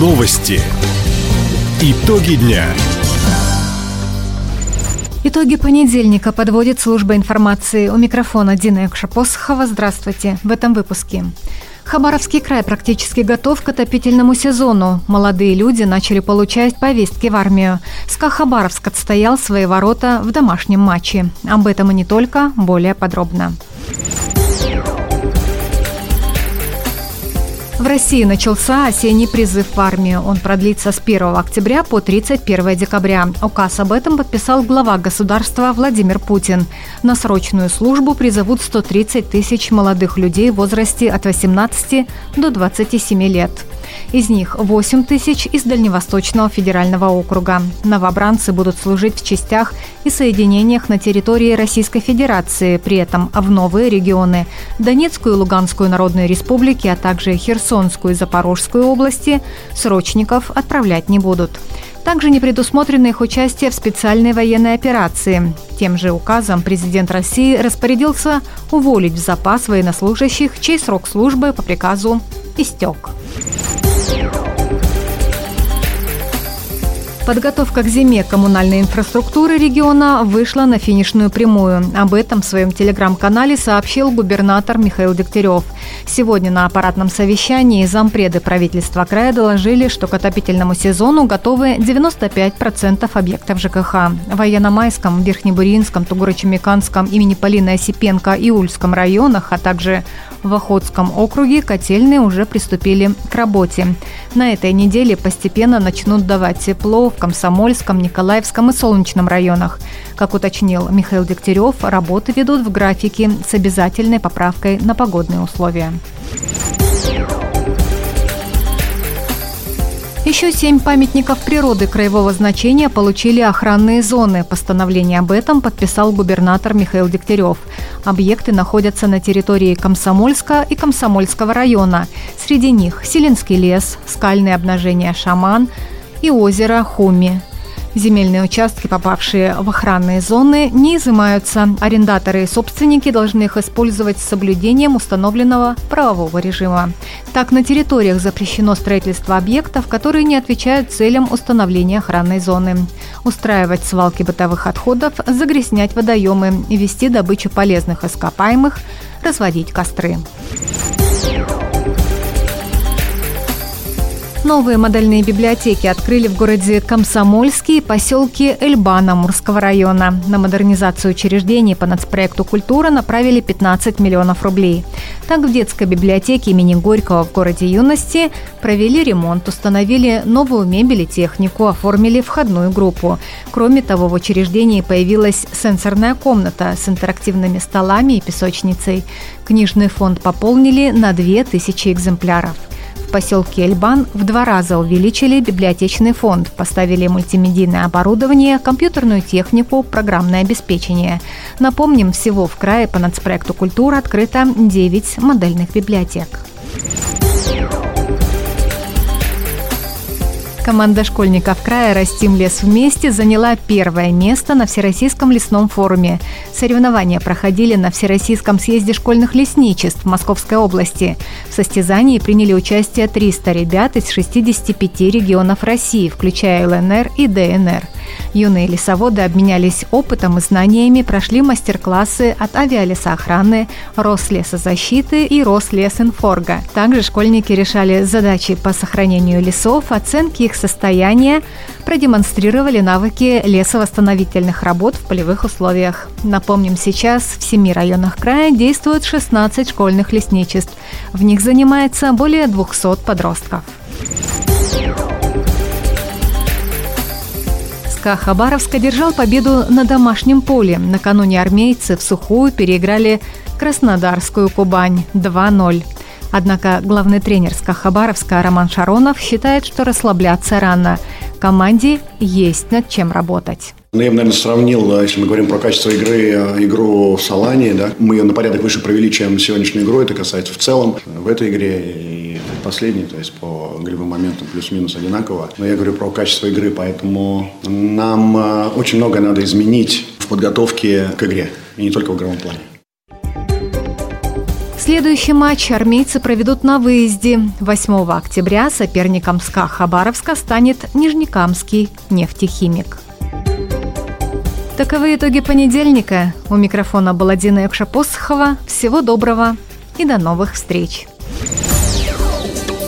Новости. Итоги дня. Итоги понедельника подводит служба информации. У микрофона Дина Якшапосхова. Здравствуйте. В этом выпуске. Хабаровский край практически готов к отопительному сезону. Молодые люди начали получать повестки в армию. СКА Хабаровск отстоял свои ворота в домашнем матче. Об этом и не только, более подробно. В России начался осенний призыв в армию. Он продлится с 1 октября по 31 декабря. Указ об этом подписал глава государства Владимир Путин. На срочную службу призовут 130 тысяч молодых людей в возрасте от 18 до 27 лет. Из них 8 тысяч из Дальневосточного федерального округа. Новобранцы будут служить в частях и соединениях на территории Российской Федерации, при этом в новые регионы – Донецкую и Луганскую народные республики, а также Херсонскую и Запорожскую области – срочников отправлять не будут. Также не предусмотрено их участие в специальной военной операции. Тем же указом президент России распорядился уволить в запас военнослужащих, чей срок службы по приказу истек. Подготовка к зиме коммунальной инфраструктуры региона вышла на финишную прямую. Об этом в своем телеграм-канале сообщил губернатор Михаил Дегтярев. Сегодня на аппаратном совещании зампреды правительства края доложили, что к отопительному сезону готовы 95% объектов ЖКХ. В Военно-Майском, Верхнебуринском, Тугуро-Чемиканском, имени Полины Осипенко и Ульском районах, а также в Охотском округе котельные уже приступили к работе. На этой неделе постепенно начнут давать тепло в Комсомольском, Николаевском и Солнечном районах. Как уточнил Михаил Дегтярев, работы ведут в графике с обязательной поправкой на погодные условия. Еще семь памятников природы краевого значения получили охранные зоны. Постановление об этом подписал губернатор Михаил Дегтярев. Объекты находятся на территории Комсомольска и Комсомольского района. Среди них Селинский лес, скальные обнажения Шаман и озеро Хуми. Земельные участки, попавшие в охранные зоны, не изымаются. Арендаторы и собственники должны их использовать с соблюдением установленного правового режима. Так, на территориях запрещено строительство объектов, которые не отвечают целям установления охранной зоны. Устраивать свалки бытовых отходов, загрязнять водоемы, вести добычу полезных ископаемых, разводить костры. Новые модельные библиотеки открыли в городе Комсомольске и поселке Эльбана Мурского района. На модернизацию учреждений по нацпроекту «Культура» направили 15 миллионов рублей. Так, в детской библиотеке имени Горького в городе Юности провели ремонт, установили новую мебель и технику, оформили входную группу. Кроме того, в учреждении появилась сенсорная комната с интерактивными столами и песочницей. Книжный фонд пополнили на 2000 экземпляров в поселке Эльбан в два раза увеличили библиотечный фонд, поставили мультимедийное оборудование, компьютерную технику, программное обеспечение. Напомним, всего в крае по нацпроекту «Культура» открыто 9 модельных библиотек. Команда школьников края «Растим лес вместе» заняла первое место на Всероссийском лесном форуме. Соревнования проходили на Всероссийском съезде школьных лесничеств Московской области. В состязании приняли участие 300 ребят из 65 регионов России, включая ЛНР и ДНР – Юные лесоводы обменялись опытом и знаниями, прошли мастер-классы от авиалесоохраны, Рослесозащиты и Рослесинфорга. Также школьники решали задачи по сохранению лесов, оценки их состояния, продемонстрировали навыки лесовосстановительных работ в полевых условиях. Напомним, сейчас в семи районах края действуют 16 школьных лесничеств. В них занимается более 200 подростков. ЦСКА Хабаровск одержал победу на домашнем поле. Накануне армейцы в сухую переиграли Краснодарскую Кубань 2-0. Однако главный тренер СКА Хабаровска Роман Шаронов считает, что расслабляться рано. Команде есть над чем работать. Ну, я бы, наверное, сравнил, э, если мы говорим про качество игры, э, игру в Салане, да, мы ее на порядок выше провели, чем сегодняшнюю игру, это касается в целом в этой игре и последней, то есть по игровым моментам плюс-минус одинаково. Но я говорю про качество игры, поэтому нам э, очень многое надо изменить в подготовке к игре, и не только в игровом плане. Следующий матч армейцы проведут на выезде. 8 октября соперником СКА Хабаровска станет Нижнекамский нефтехимик. Таковы итоги понедельника. У микрофона была Дина Якшапосхова. Всего доброго и до новых встреч.